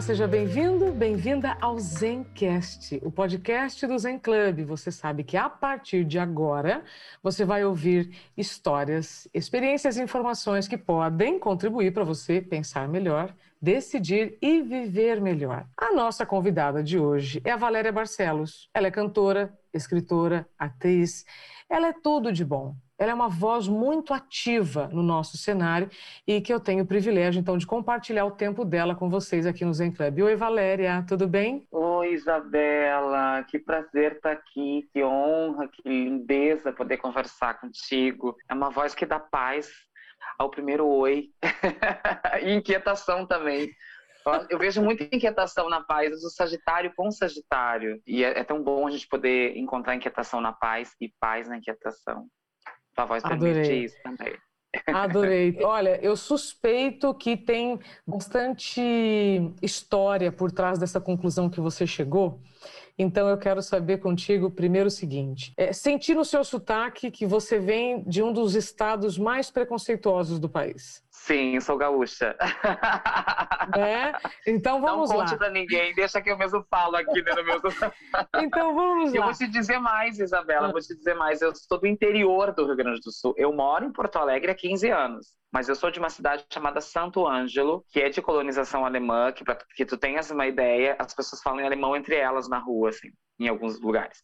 Olá, seja bem-vindo, bem-vinda ao Zencast, o podcast do Zen Club. Você sabe que a partir de agora você vai ouvir histórias, experiências e informações que podem contribuir para você pensar melhor, decidir e viver melhor. A nossa convidada de hoje é a Valéria Barcelos. Ela é cantora, escritora, atriz. Ela é tudo de bom. Ela é uma voz muito ativa no nosso cenário e que eu tenho o privilégio, então, de compartilhar o tempo dela com vocês aqui no Zen Club. Oi, Valéria, tudo bem? Oi, Isabela, que prazer estar aqui, que honra, que lindeza poder conversar contigo. É uma voz que dá paz ao primeiro oi e inquietação também. Eu vejo muita inquietação na paz, do Sagitário com Sagitário. E é, é, tão bom a gente poder encontrar inquietação na paz e paz na inquietação. Sua voz Adorei. permite isso também. Adorei. Olha, eu suspeito que tem bastante história por trás dessa conclusão que você chegou. Então eu quero saber contigo primeiro o seguinte: é, senti no seu sotaque que você vem de um dos estados mais preconceituosos do país. Sim, sou gaúcha. É? Então vamos lá. Não conte para ninguém, deixa que eu mesmo falo aqui né, no meu. então vamos lá. Eu vou te dizer mais, Isabela, ah. vou te dizer mais. Eu sou do interior do Rio Grande do Sul. Eu moro em Porto Alegre há 15 anos, mas eu sou de uma cidade chamada Santo Ângelo, que é de colonização alemã, que para que tu tenhas uma ideia, as pessoas falam em alemão entre elas na rua, assim, em alguns lugares.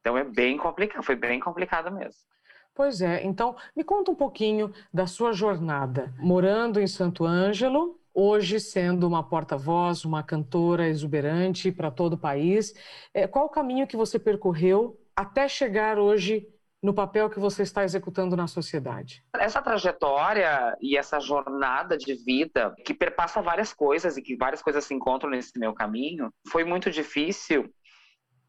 Então é bem complicado, foi bem complicado mesmo. Pois é, então me conta um pouquinho da sua jornada morando em Santo Ângelo, hoje sendo uma porta-voz, uma cantora exuberante para todo o país. É, qual o caminho que você percorreu até chegar hoje no papel que você está executando na sociedade? Essa trajetória e essa jornada de vida que perpassa várias coisas e que várias coisas se encontram nesse meu caminho, foi muito difícil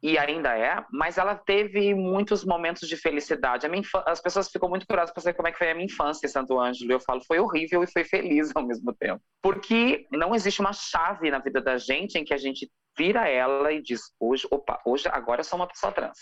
e ainda é, mas ela teve muitos momentos de felicidade. As pessoas ficam muito curiosas para saber como é que foi a minha infância em Santo Ângelo. Eu falo, foi horrível e foi feliz ao mesmo tempo. Porque não existe uma chave na vida da gente em que a gente vira ela e diz, hoje, opa, hoje, agora eu sou uma pessoa trans.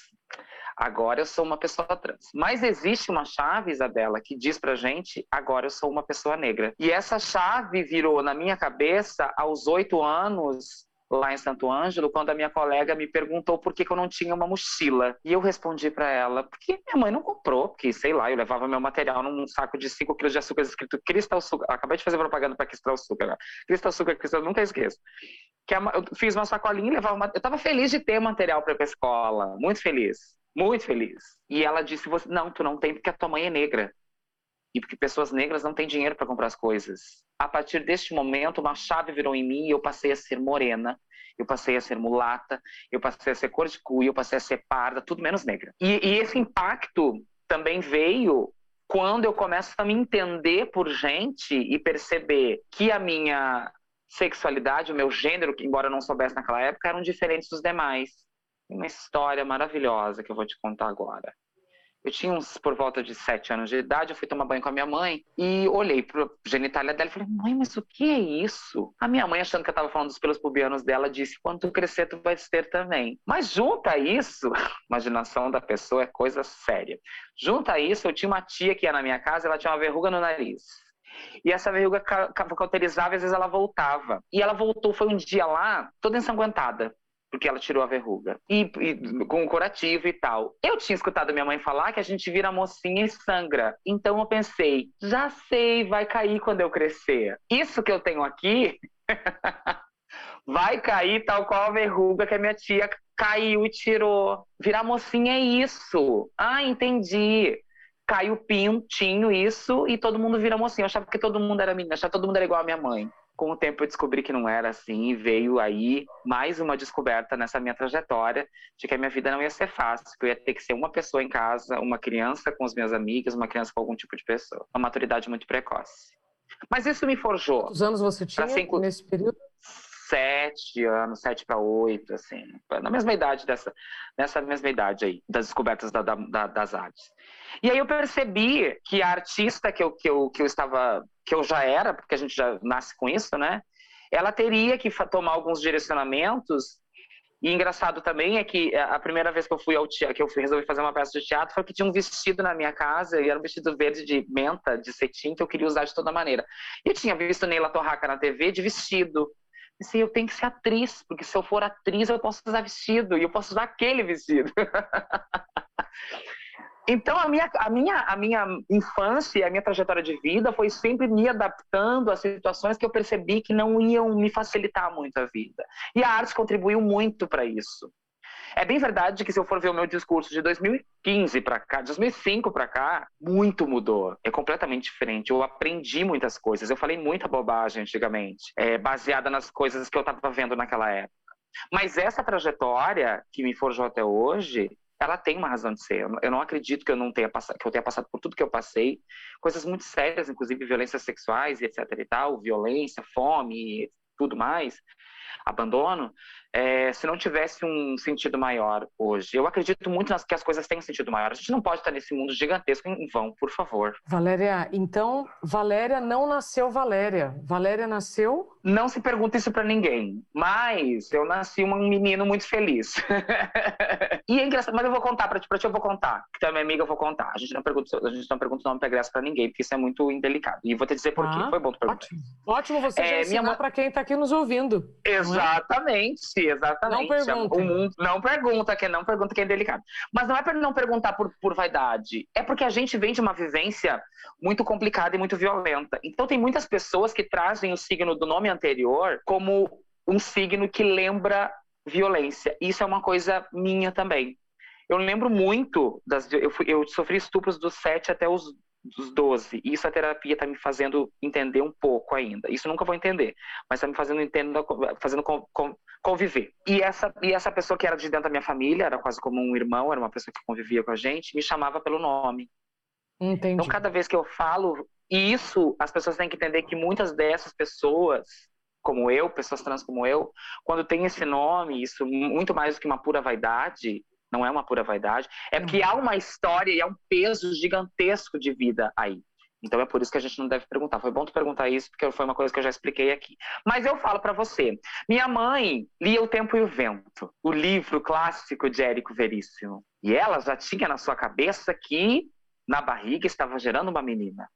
Agora eu sou uma pessoa trans. Mas existe uma chave, Isabela, que diz pra gente, agora eu sou uma pessoa negra. E essa chave virou na minha cabeça aos oito anos, lá em Santo Ângelo, quando a minha colega me perguntou por que, que eu não tinha uma mochila. E eu respondi para ela, porque minha mãe não comprou, porque, sei lá, eu levava meu material num saco de 5 quilos de açúcar escrito Cristal Sugar. Acabei de fazer propaganda para Cristal Sugar. Né? Cristal Sugar, Cristal, nunca esqueço. Que eu fiz uma sacolinha e levava uma... Eu estava feliz de ter material para ir escola, muito feliz. Muito feliz. E ela disse: Não, tu não tem porque a tua mãe é negra e porque pessoas negras não têm dinheiro para comprar as coisas. A partir deste momento, uma chave virou em mim e eu passei a ser morena, eu passei a ser mulata, eu passei a ser cor de cuia, eu passei a ser parda, tudo menos negra. E, e esse impacto também veio quando eu começo a me entender por gente e perceber que a minha sexualidade, o meu gênero, que embora eu não soubesse naquela época, eram diferentes dos demais. Uma história maravilhosa que eu vou te contar agora. Eu tinha uns por volta de sete anos de idade, eu fui tomar banho com a minha mãe e olhei pro genitália dela e falei, mãe, mas o que é isso? A minha mãe, achando que eu tava falando dos pelos pubianos dela, disse, quando tu crescer, tu vai ter também. Mas junto a isso, imaginação da pessoa é coisa séria. Junto a isso, eu tinha uma tia que ia na minha casa, ela tinha uma verruga no nariz. E essa verruga cauterizava e às vezes ela voltava. E ela voltou, foi um dia lá, toda ensanguentada porque ela tirou a verruga. E, e, com o curativo e tal. Eu tinha escutado minha mãe falar que a gente vira mocinha e sangra. Então eu pensei, já sei, vai cair quando eu crescer. Isso que eu tenho aqui vai cair tal qual a verruga que a minha tia caiu e tirou. Virar mocinha é isso. Ah, entendi. Caiu pintinho, isso, e todo mundo vira mocinha. Eu achava que todo mundo era menina, achava que todo mundo era igual a minha mãe com o tempo eu descobri que não era assim e veio aí mais uma descoberta nessa minha trajetória de que a minha vida não ia ser fácil, que eu ia ter que ser uma pessoa em casa, uma criança com as minhas amigas, uma criança com algum tipo de pessoa. Uma maturidade muito precoce. Mas isso me forjou. Quantos anos você tinha nesse período? Sete anos, sete para oito, assim, na mesma idade dessa, nessa mesma idade aí, das descobertas da, da, das artes. E aí eu percebi que a artista que eu, que eu, que eu estava, que eu já era, porque a gente já nasce com isso, né? Ela teria que tomar alguns direcionamentos e engraçado também é que é, a primeira vez que eu fui ao teatro, que eu resolvi fazer uma peça de teatro, foi que tinha um vestido na minha casa, e era um vestido verde de menta, de cetim, que eu queria usar de toda maneira. E eu tinha visto Neila Torraca na TV de vestido. Assim, eu tenho que ser atriz, porque se eu for atriz eu posso usar vestido, e eu posso usar aquele vestido. Então, a minha, a, minha, a minha infância, a minha trajetória de vida foi sempre me adaptando a situações que eu percebi que não iam me facilitar muito a vida. E a arte contribuiu muito para isso. É bem verdade que se eu for ver o meu discurso de 2015 para cá, de 2005 para cá, muito mudou. É completamente diferente. Eu aprendi muitas coisas. Eu falei muita bobagem antigamente, é, baseada nas coisas que eu estava vendo naquela época. Mas essa trajetória que me forjou até hoje ela tem uma razão de ser. Eu não acredito que eu não tenha passado, que eu tenha passado por tudo que eu passei, coisas muito sérias, inclusive violências sexuais e etc e tal, violência, fome, tudo mais, abandono é, se não tivesse um sentido maior hoje. Eu acredito muito nas, que as coisas têm um sentido maior. A gente não pode estar nesse mundo gigantesco em vão, por favor. Valéria, então Valéria não nasceu Valéria. Valéria nasceu? Não se pergunta isso para ninguém, mas eu nasci um menino muito feliz. e é engraçado, mas eu vou contar para ti, para ti eu vou contar, que minha amiga, eu vou contar. A gente não pergunta, a gente não pergunta o nome Graça para ninguém, porque isso é muito indelicado. E vou te dizer por ah, quê. Foi bom tu perguntar. Ótimo, ótimo você é, já ensinou minha... para quem está aqui nos ouvindo. É? Exatamente. Exatamente. Não pergunta. O mundo não pergunta, que não pergunta que é delicado. Mas não é para não perguntar por, por vaidade, é porque a gente vem de uma vivência muito complicada e muito violenta. Então tem muitas pessoas que trazem o signo do nome anterior como um signo que lembra violência. Isso é uma coisa minha também. Eu lembro muito das. Eu, fui, eu sofri estupros dos 7 até os dos 12. E isso a terapia está me fazendo entender um pouco ainda. Isso nunca vou entender, mas está me fazendo entender, fazendo conviver. E essa, e essa pessoa que era de dentro da minha família, era quase como um irmão, era uma pessoa que convivia com a gente, me chamava pelo nome. Entendi. Então, cada vez que eu falo isso, as pessoas têm que entender que muitas dessas pessoas, como eu, pessoas trans como eu, quando tem esse nome, isso muito mais do que uma pura vaidade, não é uma pura vaidade, é porque há uma história e há um peso gigantesco de vida aí. Então é por isso que a gente não deve perguntar. Foi bom tu perguntar isso, porque foi uma coisa que eu já expliquei aqui. Mas eu falo para você. Minha mãe lia O Tempo e o Vento, o livro clássico de Érico Veríssimo. E ela já tinha na sua cabeça que na barriga estava gerando uma menina.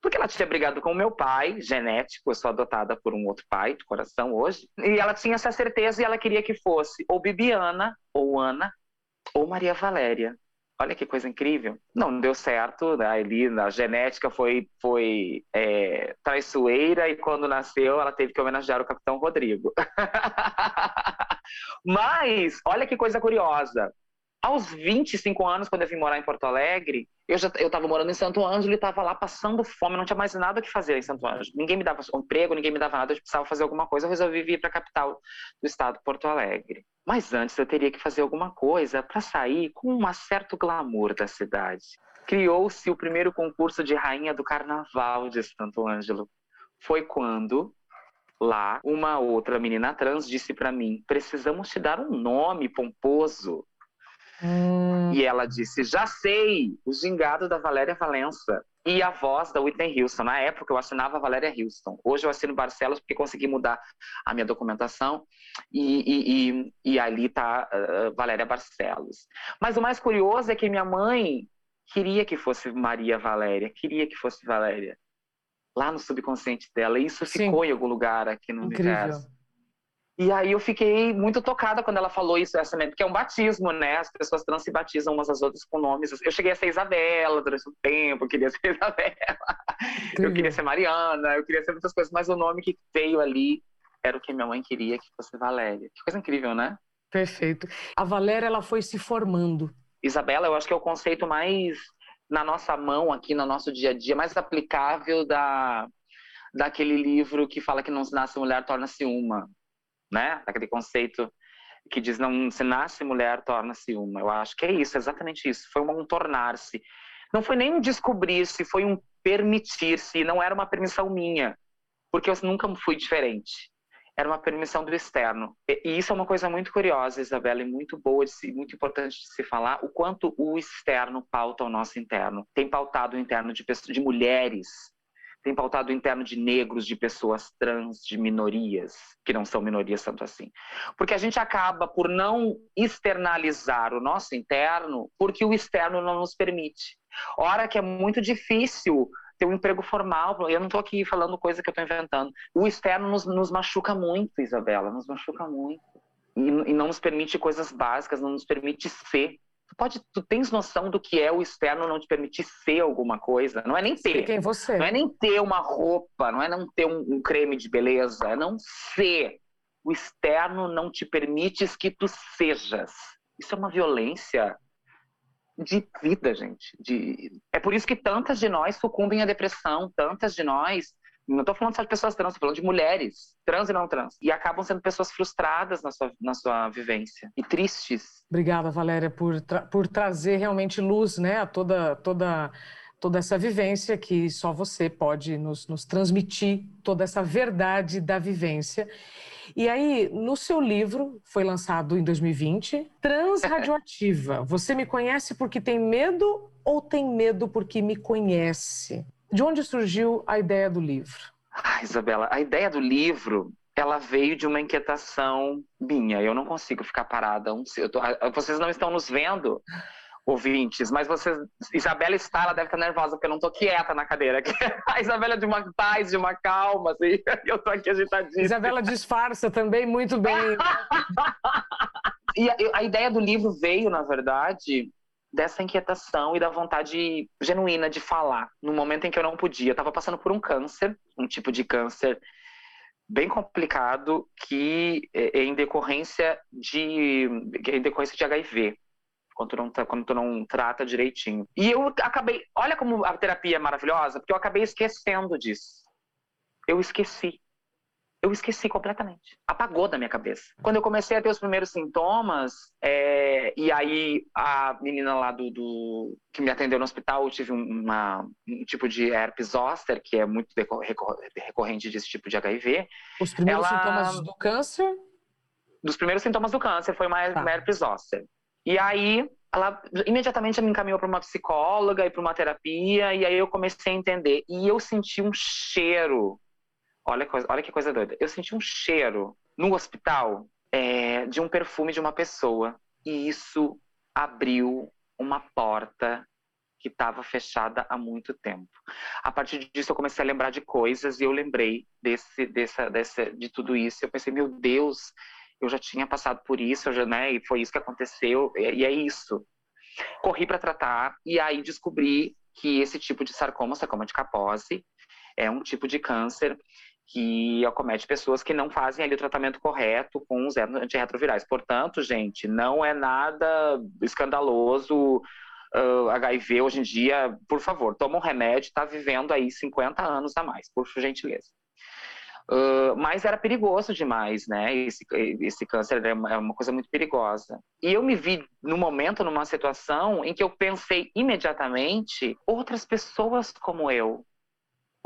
Porque ela tinha brigado com o meu pai, genético, eu sou adotada por um outro pai do coração hoje. E ela tinha essa certeza e ela queria que fosse ou Bibiana ou Ana ou Maria Valéria. Olha que coisa incrível. Não deu certo, né? ali a genética foi, foi é, traiçoeira e quando nasceu ela teve que homenagear o Capitão Rodrigo. Mas, olha que coisa curiosa. Aos 25 anos, quando eu vim morar em Porto Alegre, eu já eu estava morando em Santo Ângelo e estava lá passando fome, não tinha mais nada que fazer em Santo Ângelo. Ninguém me dava um emprego, ninguém me dava nada, eu precisava fazer alguma coisa, eu resolvi vir para a capital do estado, Porto Alegre. Mas antes eu teria que fazer alguma coisa para sair com um certo glamour da cidade. Criou-se o primeiro concurso de rainha do carnaval de Santo Ângelo. Foi quando lá uma outra menina trans disse para mim: "Precisamos te dar um nome pomposo". Hum. E ela disse: Já sei, o gingado da Valéria Valença e a voz da Whitney Houston. Na época eu assinava a Valéria Houston. Hoje eu assino Barcelos porque consegui mudar a minha documentação e, e, e, e ali está uh, Valéria Barcelos. Mas o mais curioso é que minha mãe queria que fosse Maria Valéria, queria que fosse Valéria. Lá no subconsciente dela. E isso Sim. ficou em algum lugar aqui no Incrível. universo. E aí eu fiquei muito tocada quando ela falou isso, essa, porque é um batismo, né? As pessoas trans se batizam umas às outras com nomes. Eu cheguei a ser Isabela durante um tempo, eu queria ser Isabela. Eu queria ser Mariana, eu queria ser muitas coisas, mas o nome que veio ali era o que minha mãe queria que fosse Valéria. Que coisa incrível, né? Perfeito. A Valéria, ela foi se formando. Isabela, eu acho que é o conceito mais na nossa mão aqui, no nosso dia a dia, mais aplicável da daquele livro que fala que não se nasce mulher, torna-se uma né? Aquele conceito que diz não se nasce mulher, torna-se uma. Eu acho que é isso, exatamente isso. Foi um tornar-se. Não foi nem um descobrir-se, foi um permitir-se. Não era uma permissão minha, porque eu nunca fui diferente. era uma permissão do externo. E, isso é uma coisa muito curiosa, Isabela, e muito boa, e muito importante de se falar, o quanto o externo pauta o nosso interno. Tem pautado o interno de, pessoas, de mulheres, tem pautado o interno de negros, de pessoas trans, de minorias, que não são minorias tanto assim. Porque a gente acaba por não externalizar o nosso interno, porque o externo não nos permite. Ora que é muito difícil ter um emprego formal. Eu não estou aqui falando coisa que eu estou inventando. O externo nos, nos, machuca muito, Isabela, nos machuca muito. E, e, não nos permite coisas básicas, não nos permite ser. Tu, pode, tu tens noção do que é o externo não te permitir ser alguma coisa? Não é nem ter. quem você. Não é nem ter uma roupa, não é não ter um, um creme de beleza, é não ser. O externo não te permite que tu sejas. Isso é uma violência de vida, gente. De... É por isso que tantas de nós sucumbem à depressão, tantas de nós. Não estou falando só de pessoas trans, estou falando de mulheres, trans e não trans. E acabam sendo pessoas frustradas na sua, na sua vivência e tristes. Obrigada, Valéria, por, tra por trazer realmente luz né, a toda, toda, toda essa vivência que só você pode nos, nos transmitir, toda essa verdade da vivência. E aí, no seu livro, foi lançado em 2020, Transradioativa. Você me conhece porque tem medo ou tem medo porque me conhece? De onde surgiu a ideia do livro? Ah, Isabela, a ideia do livro ela veio de uma inquietação minha. Eu não consigo ficar parada. Tô... vocês não estão nos vendo, ouvintes, mas vocês. Isabela está, ela deve estar nervosa, porque eu não estou quieta na cadeira. A Isabela é de uma paz, de uma calma, assim, eu estou aqui agitadíssima. Isabela disfarça também muito bem. e a, a ideia do livro veio, na verdade, dessa inquietação e da vontade genuína de falar, no momento em que eu não podia. Eu estava passando por um câncer, um tipo de câncer bem complicado que é, é em decorrência de é em decorrência de HIV quando tu, não, quando tu não trata direitinho. E eu acabei. Olha como a terapia é maravilhosa, porque eu acabei esquecendo disso. Eu esqueci. Eu esqueci completamente. Apagou da minha cabeça. Quando eu comecei a ter os primeiros sintomas, é, e aí a menina lá do, do, que me atendeu no hospital, eu tive uma, um tipo de herpes zoster, que é muito recorrente desse tipo de HIV. Os primeiros ela, sintomas do câncer? Dos primeiros sintomas do câncer foi uma, tá. uma herpes zoster. E aí ela imediatamente me encaminhou para uma psicóloga e para uma terapia, e aí eu comecei a entender. E eu senti um cheiro. Olha, olha que coisa doida. Eu senti um cheiro no hospital é, de um perfume de uma pessoa. E isso abriu uma porta que estava fechada há muito tempo. A partir disso, eu comecei a lembrar de coisas e eu lembrei desse, dessa, dessa, de tudo isso. Eu pensei, meu Deus, eu já tinha passado por isso, já, né, e foi isso que aconteceu, e, é isso. Corri para tratar, e aí descobri que esse tipo de sarcoma, sarcoma de Kaposi, é um tipo de câncer que acomete pessoas que não fazem ali o tratamento correto com os antirretrovirais. Portanto, gente, não é nada escandaloso uh, HIV hoje em dia. Por favor, toma um remédio, está vivendo aí 50 anos a mais, por gentileza. Uh, mas era perigoso demais, né? Esse, esse câncer é uma, é uma coisa muito perigosa. E eu me vi, no momento, numa situação em que eu pensei imediatamente outras pessoas como eu,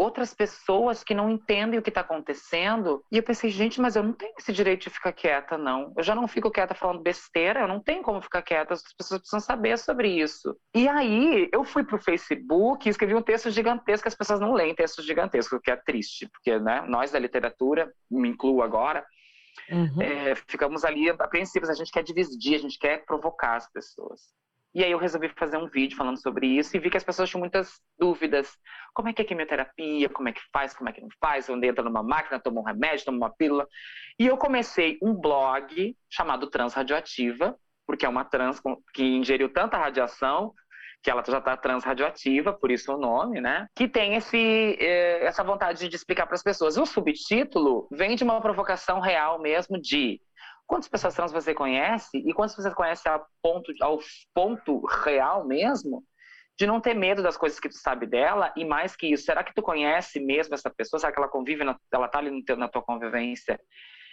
outras pessoas que não entendem o que está acontecendo. E eu pensei, gente, mas eu não tenho esse direito de ficar quieta, não. Eu já não fico quieta falando besteira, eu não tenho como ficar quieta, as pessoas precisam saber sobre isso. E aí eu fui pro Facebook e escrevi um texto gigantesco, as pessoas não leem textos gigantescos, o que é triste, porque né, nós da literatura, me incluo agora, Uhum. É, ficamos ali apreensivos, a gente quer dividir, a gente quer provocar as pessoas. E aí eu resolvi fazer um vídeo falando sobre isso e vi que as pessoas tinham muitas dúvidas. Como é que é quimioterapia? Como é que faz? Como é que não faz? Onde entra numa máquina, toma um remédio, toma uma pílula. E eu comecei um blog chamado Transradioativa, porque é uma trans que ingeriu tanta radiação que ela já está transradioativa, por isso o nome, né? Que tem esse, eh, essa vontade de explicar para as pessoas. O subtítulo vem de uma provocação real mesmo de Quantas pessoas trans você conhece e quantas pessoas conhece ao ponto, ao ponto real mesmo de não ter medo das coisas que tu sabe dela e mais que isso, será que tu conhece mesmo essa pessoa? Será que ela convive, na, ela tá ali teu, na tua convivência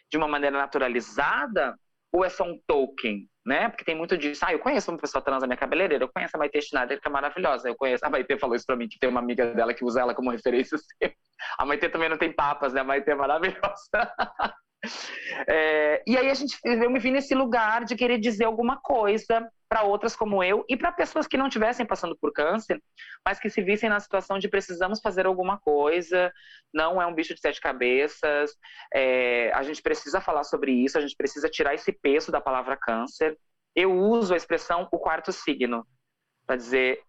de uma maneira naturalizada ou é só um token, né? Porque tem muito disso. Ah, eu conheço uma pessoa trans na minha cabeleireira, eu conheço a Maite Schneider, que é maravilhosa. Eu conheço. A Maite falou isso pra mim, que tem uma amiga dela que usa ela como referência. A Maite também não tem papas, né? A Maite é maravilhosa. É, e aí a gente, eu me vi nesse lugar de querer dizer alguma coisa para outras como eu e para pessoas que não estivessem passando por câncer, mas que se vissem na situação de precisamos fazer alguma coisa, não é um bicho de sete cabeças, é, a gente precisa falar sobre isso, a gente precisa tirar esse peso da palavra câncer. Eu uso a expressão o quarto signo para dizer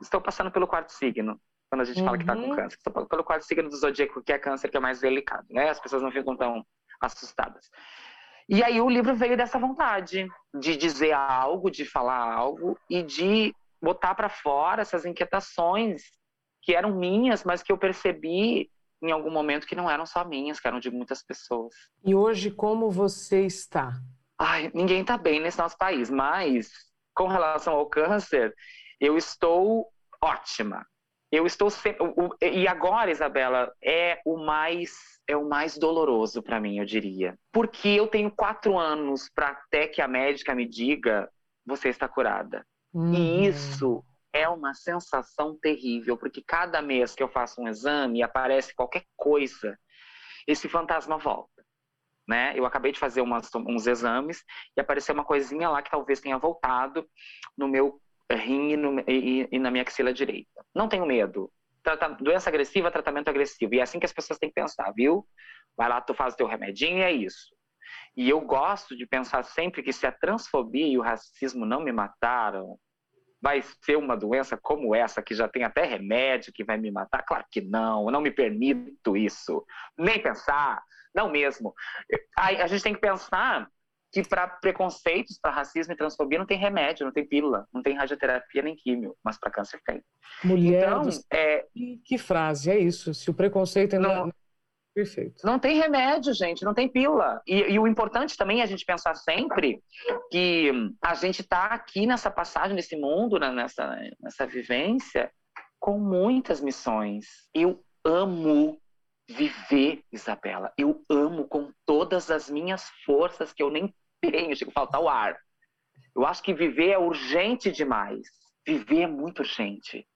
estou passando pelo quarto signo quando a gente uhum. fala que está com uhum. câncer, estou pelo quarto signo do zodíaco que é câncer que é mais delicado, né? As pessoas não ficam tão assustadas. E aí o livro veio dessa vontade de dizer algo, de falar algo e de botar para fora essas inquietações que eram minhas, mas que eu percebi em algum momento que não eram só minhas, que eram de muitas pessoas. E hoje como você está? Ai, ninguém está bem nesse nosso país, mas com relação ao câncer, eu estou ótima. Eu estou sempre. E agora, Isabela, é o mais é o mais doloroso para mim, eu diria. Porque eu tenho quatro anos para até que a médica me diga você está curada. Uhum. E isso é uma sensação terrível, porque cada mês que eu faço um exame e aparece qualquer coisa, esse fantasma volta. Né? Eu acabei de fazer umas, uns exames e apareceu uma coisinha lá que talvez tenha voltado no meu rim e, no, e, e na minha axila direita. Não tenho medo. Trata, doença agressiva, tratamento agressivo. E é assim que as pessoas têm que pensar, viu? Vai lá, tu faz o teu remedinho e é isso. E eu gosto de pensar sempre que se a transfobia e o racismo não me mataram, vai ser uma doença como essa, que já tem até remédio que vai me matar? Claro que não, não me permito isso. Nem pensar, não mesmo. A, a gente tem que pensar que para preconceitos, para racismo e transfobia não tem remédio, não tem pílula, não tem radioterapia nem químio, mas para câncer tem. Mulher, então, é... que frase é isso? Se o preconceito ainda não, Perfeito. Não tem remédio, gente, não tem pílula. E, e, o importante também é a gente pensar sempre que a gente está aqui nessa passagem, nesse mundo, né, nessa, nessa vivência, com muitas missões. Eu amo viver, Isabela. Eu amo com todas as minhas forças que eu nem tenho, chega a faltar o ar. Eu acho que viver é urgente demais. Viver é muito urgente.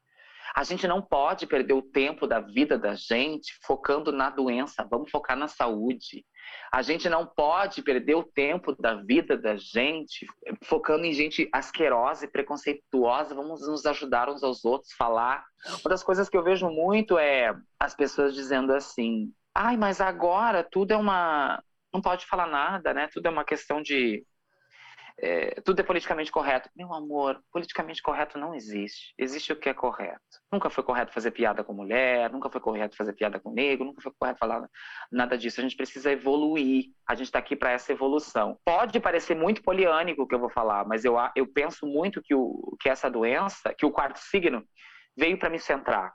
A gente não pode perder o tempo da vida da gente focando na doença. Vamos focar na saúde. A gente não pode perder o tempo da vida da gente focando em gente asquerosa e preconceituosa. Vamos nos ajudar uns aos outros, falar. Uma das coisas que eu vejo muito é as pessoas dizendo assim: ai, mas agora tudo é uma não pode falar nada, né? Tudo é uma questão de. É, tudo é politicamente correto. Meu amor, politicamente correto não existe. Existe o que é correto. Nunca foi correto fazer piada com mulher, nunca foi correto fazer piada com negro, nunca foi correto falar nada disso. A gente precisa evoluir. A gente está aqui para essa evolução. Pode parecer muito poliânico o que eu vou falar, mas eu, eu penso muito que, o, que essa doença, que o quarto signo, veio para me centrar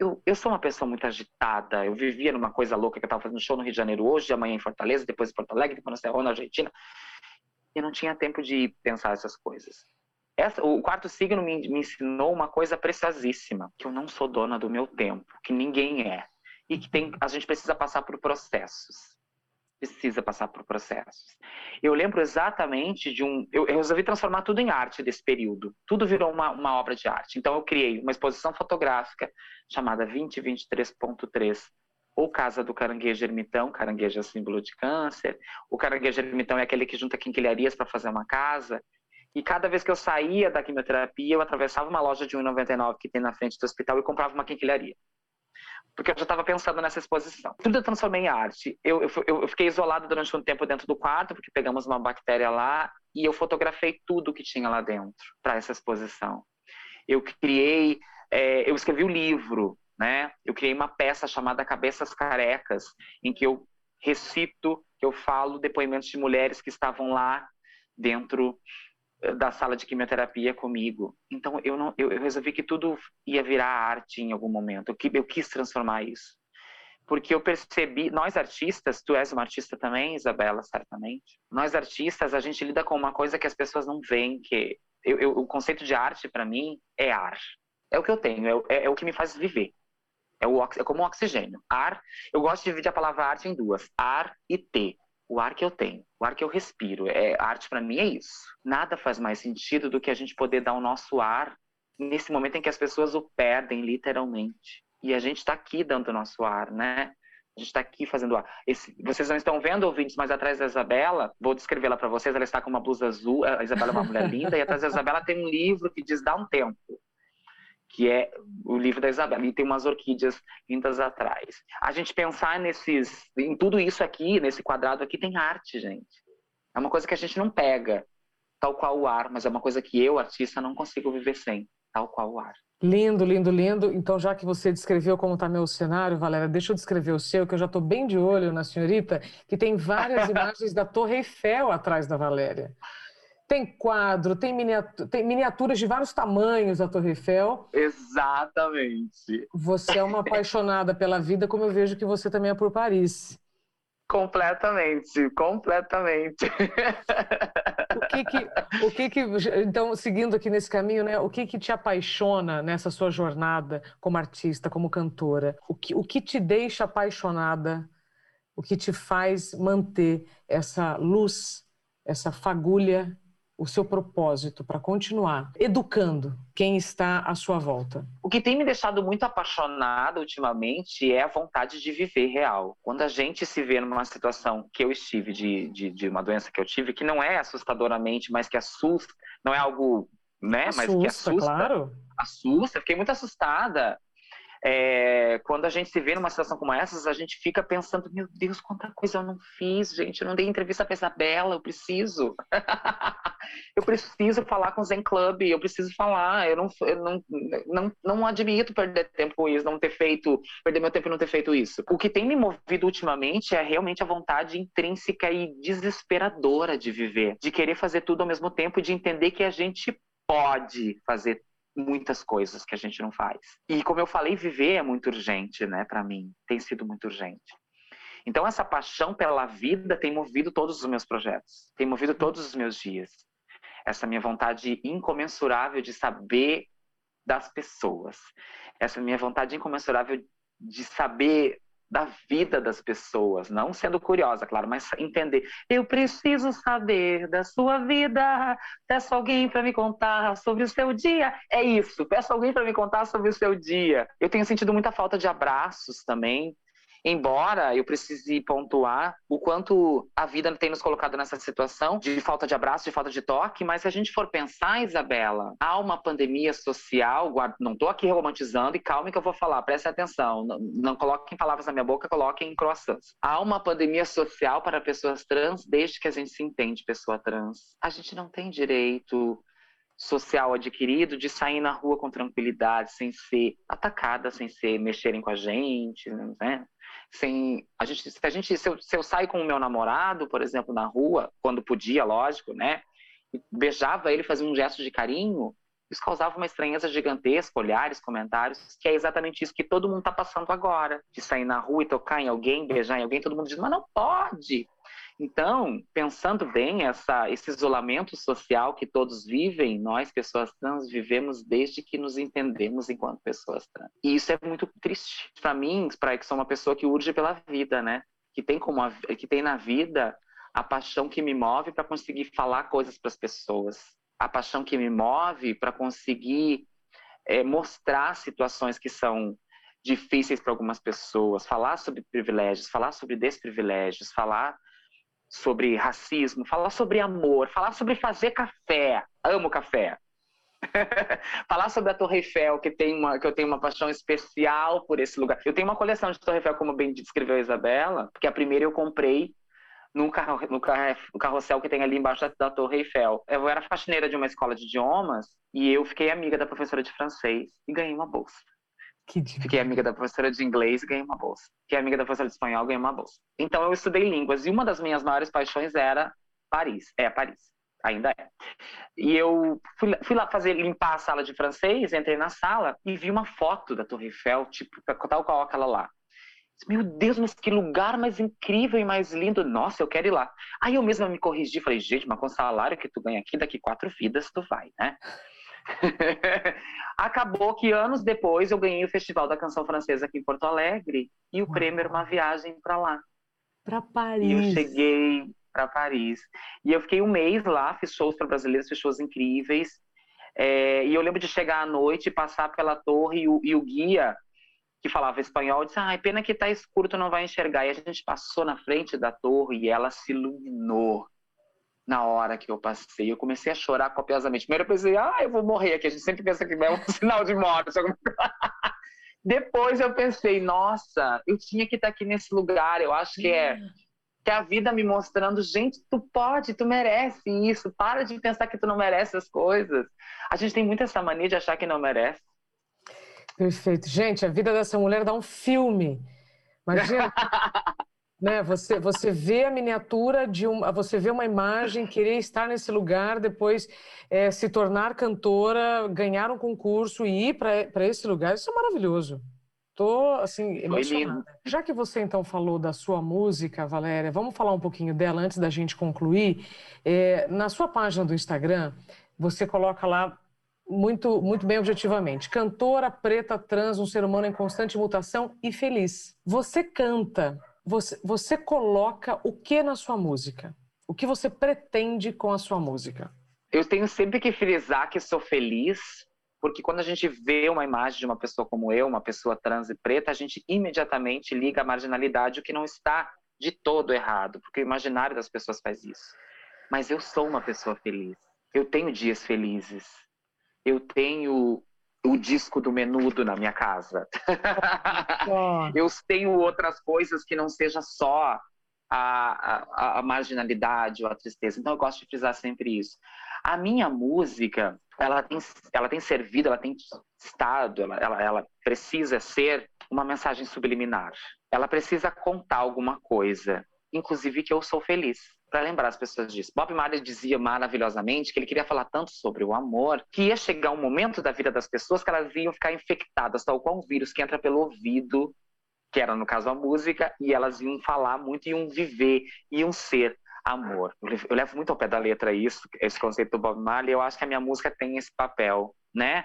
eu, eu sou uma pessoa muito agitada. Eu vivia numa coisa louca que eu estava fazendo show no Rio de Janeiro hoje, amanhã em Fortaleza, depois em Porto Alegre, depois na Argentina. Eu não tinha tempo de pensar essas coisas. Essa, o quarto signo me, me ensinou uma coisa preciosíssima, que eu não sou dona do meu tempo, que ninguém é. E que tem, a gente precisa passar por processos precisa passar por processos. Eu lembro exatamente de um. Eu, resolvi transformar tudo em arte desse período. Tudo virou uma, uma obra de arte. Então, eu criei uma exposição fotográfica chamada 2023.3, ou Casa do Caranguejo Ermitão. Caranguejo é símbolo de câncer. O caranguejo ermitão é aquele que junta quinquilharias para fazer uma casa. E cada vez que eu saía da quimioterapia, eu atravessava uma loja de 1,99 que tem na frente do hospital e comprava uma quinquilharia porque eu já estava pensando nessa exposição. Tudo eu transformei em arte. Eu, eu, eu, fiquei isolado durante um tempo dentro do quarto, porque pegamos uma bactéria lá, e eu fotografei tudo que tinha lá dentro para essa exposição. Eu criei, é, eu escrevi o um livro, né? Eu criei uma peça chamada Cabeças Carecas, em que eu recito, que eu falo depoimentos de mulheres que estavam lá dentro da sala de quimioterapia comigo. Então eu não, eu, eu, resolvi que tudo ia virar arte em algum momento. Eu, eu quis transformar isso, porque eu percebi, nós artistas, tu és uma artista também, Isabela, certamente. Nós artistas, a gente lida com uma coisa que as pessoas não veem, que eu, eu, o conceito de arte para mim é ar. É o que eu tenho, é, é, é o que me faz viver. É, o, é como o oxigênio. Ar, eu gosto de dividir a palavra arte em duas: ar e T o ar que eu tenho, o ar que eu respiro. É, arte para mim é isso. Nada faz mais sentido do que a gente poder dar o nosso ar nesse momento em que as pessoas o perdem, literalmente. E a gente está aqui dando o nosso ar, né? A gente está aqui fazendo esse, vocês não estão vendo ouvintes, mas atrás da Isabela, vou descrevê-la para vocês. Ela está com uma blusa azul. A Isabela é uma mulher linda e atrás da Isabela tem um livro que diz "Dá um tempo", que é o livro da Isabela. E tem umas orquídeas lindas atrás. A gente pensar nesses, em tudo isso aqui, nesse quadrado aqui, tem arte, gente. É uma coisa que a gente não pega, tal qual o ar, mas é uma coisa que eu, artista, não consigo viver sem, tal qual o ar. Lindo, lindo, lindo. Então, já que você descreveu como está meu cenário, Valéria, deixa eu descrever o seu, que eu já estou bem de olho na senhorita, que tem várias imagens da Torre Eiffel atrás da Valéria. Tem quadro, tem, miniatura, tem miniaturas de vários tamanhos da Torre Eiffel. Exatamente. Você é uma apaixonada pela vida, como eu vejo que você também é por Paris. Completamente, completamente. O que que, o que que, então, seguindo aqui nesse caminho, né, o que que te apaixona nessa sua jornada como artista, como cantora? O que, o que te deixa apaixonada? O que te faz manter essa luz, essa fagulha o seu propósito para continuar educando quem está à sua volta? O que tem me deixado muito apaixonada ultimamente é a vontade de viver real. Quando a gente se vê numa situação que eu estive, de, de, de uma doença que eu tive, que não é assustadoramente, mas que assusta, não é algo, né, assusta, mas que assusta. Claro. Assusta, fiquei muito assustada. É, quando a gente se vê numa situação como essa, a gente fica pensando, meu Deus, quanta coisa eu não fiz, gente, eu não dei entrevista pra Isabela, eu preciso. eu preciso falar com o Zen Club, eu preciso falar, eu não, eu não, não, não admito perder tempo com isso, não ter feito, perder meu tempo e não ter feito isso. O que tem me movido ultimamente é realmente a vontade intrínseca e desesperadora de viver, de querer fazer tudo ao mesmo tempo e de entender que a gente pode fazer muitas coisas que a gente não faz. E como eu falei, viver é muito urgente, né, para mim, tem sido muito urgente. Então essa paixão pela vida tem movido todos os meus projetos, tem movido todos os meus dias. Essa minha vontade incomensurável de saber das pessoas, essa minha vontade incomensurável de saber da vida das pessoas, não sendo curiosa, claro, mas entender. Eu preciso saber da sua vida. Peço alguém para me contar sobre o seu dia. É isso. Peço alguém para me contar sobre o seu dia. Eu tenho sentido muita falta de abraços também. Embora eu precise pontuar o quanto a vida tem nos colocado nessa situação de falta de abraço, de falta de toque, mas se a gente for pensar, Isabela, há uma pandemia social, não estou aqui romantizando e calma que eu vou falar, preste atenção, não, não coloquem palavras na minha boca, coloquem em croissants. Há uma pandemia social para pessoas trans desde que a gente se entende pessoa trans. A gente não tem direito social adquirido de sair na rua com tranquilidade, sem ser atacada, sem ser mexerem com a gente, né? Sem a gente, se a gente, se eu, se eu saio com o meu namorado, por exemplo, na rua, quando podia, lógico, né, beijava ele, fazia um gesto de carinho, isso causava uma estranheza gigantesca, olhares, comentários, que é exatamente isso que todo mundo está passando agora, de sair na rua e tocar em alguém, beijar em alguém, todo mundo diz, mas não pode, então, pensando bem, essa, esse isolamento social que todos vivem, nós, pessoas trans, vivemos desde que nos entendemos enquanto pessoas trans. E isso é muito triste. Para mim, para que sou uma pessoa que urge pela vida, né? Que tem, como a, que tem na vida a paixão que me move para conseguir falar coisas para as pessoas. A paixão que me move para conseguir é, mostrar situações que são difíceis para algumas pessoas, falar sobre privilégios, falar sobre desprivilégios, falar sobre racismo, falar sobre amor, falar sobre fazer café. Amo café. falar sobre a Torre Eiffel, que, tem uma, que eu tenho uma paixão especial por esse lugar. Eu tenho uma coleção de Torre Eiffel, como bem descreveu a Isabela, porque a primeira eu comprei no, carro, no, carro, no carrossel que tem ali embaixo da, da, Torre Eiffel. Eu era faxineira de uma escola de idiomas e eu fiquei amiga da professora de francês e ganhei uma bolsa. Fiquei amiga da professora de inglês e ganhei uma bolsa. Fiquei amiga da professora de espanhol e ganhei uma bolsa. Então eu estudei línguas e uma das minhas maiores paixões era Paris. É Paris. Ainda é. E eu fui, fui, lá fazer limpar a sala de francês, entrei na sala e vi uma foto da Torre Eiffel, tipo, tal qual aquela lá. Meu Deus, mas que lugar mais incrível e mais lindo. Nossa, eu quero ir lá. Aí eu mesma me corrigi, falei, gente, mas com o salário que tu ganha aqui, daqui quatro vidas tu vai, né? Acabou que anos depois eu ganhei o Festival da Canção Francesa aqui em Porto Alegre e o Uau. prêmio era uma viagem para lá. Para Paris. E eu cheguei para Paris. E eu fiquei um mês lá, fiz shows para brasileiros, fiz shows incríveis. É, e eu lembro de chegar à noite, passar pela torre e o, e o guia que falava espanhol, disse: "Ai, pena que tá escuro, tu não vai enxergar". E a gente passou na frente da torre e ela se iluminou na hora que eu passei. Eu comecei a chorar copiosamente. Primeiro eu pensei: "Ah, eu vou morrer aqui". A gente sempre pensa que é um sinal de morte. Depois eu pensei: "Nossa, eu tinha que estar aqui nesse lugar. Eu acho que é que a vida me mostrando, gente, tu pode, tu merece isso. Para de pensar que tu não merece as coisas. A gente tem muito essa mania de achar que não merece. Perfeito. Gente, a vida dessa mulher dá um filme. Imagina. né, você, você vê a miniatura de uma. Você vê uma imagem, querer estar nesse lugar, depois é, se tornar cantora, ganhar um concurso e ir para esse lugar. Isso é maravilhoso. Estou, assim, emocionada. Já que você, então, falou da sua música, Valéria, vamos falar um pouquinho dela antes da gente concluir. É, na sua página do Instagram, você coloca lá muito, muito bem objetivamente. Cantora preta trans, um ser humano em constante mutação e feliz. Você canta, você, você coloca o que na sua música? O que você pretende com a sua música? Eu tenho sempre que frisar que sou feliz, porque quando a gente vê uma imagem de uma pessoa como eu, uma pessoa trans e preta, a gente imediatamente liga a marginalidade, o que não está de todo errado, porque o imaginário das pessoas faz isso. Mas eu sou uma pessoa feliz. Eu tenho dias felizes eu tenho o disco do menudo na minha casa. Oh. eu tenho outras coisas que não seja só a, a, a, marginalidade ou a tristeza. Então eu gosto de frisar sempre isso. A minha música, ela tem, ela tem servido, ela tem estado, ela, ela, ela precisa ser uma mensagem subliminar. Ela precisa contar alguma coisa, inclusive que eu sou feliz para lembrar as pessoas disso. Bob Marley dizia maravilhosamente que ele queria falar tanto sobre o amor que ia chegar um momento da vida das pessoas que elas iam ficar infectadas, tal qual um vírus que entra pelo ouvido, que era no caso a música, e elas iam falar muito, iam viver, iam ser amor. Eu levo muito ao pé da letra isso, esse conceito do Bob Marley, eu acho que a minha música tem esse papel, né?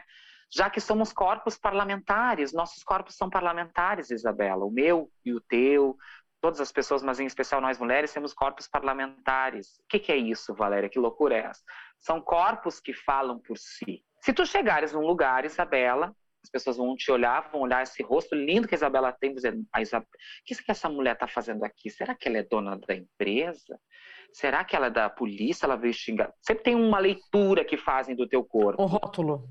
Já que somos corpos parlamentares, nossos corpos são parlamentares, Isabela, o meu e o teu, todas as pessoas, mas em especial nós mulheres, temos corpos parlamentares. O que, que, é isso, Valéria? Que loucura é essa? São corpos que falam por si. Se tu chegares num lugar, Isabela, as pessoas vão te olhar, vão olhar esse rosto lindo que a Isabela tem, dizer, a Isabela, o que, que essa mulher está fazendo aqui? Será que ela é dona da empresa? Será que ela é da polícia? Ela veio xingar? Sempre tem uma leitura que fazem do teu corpo. Um rótulo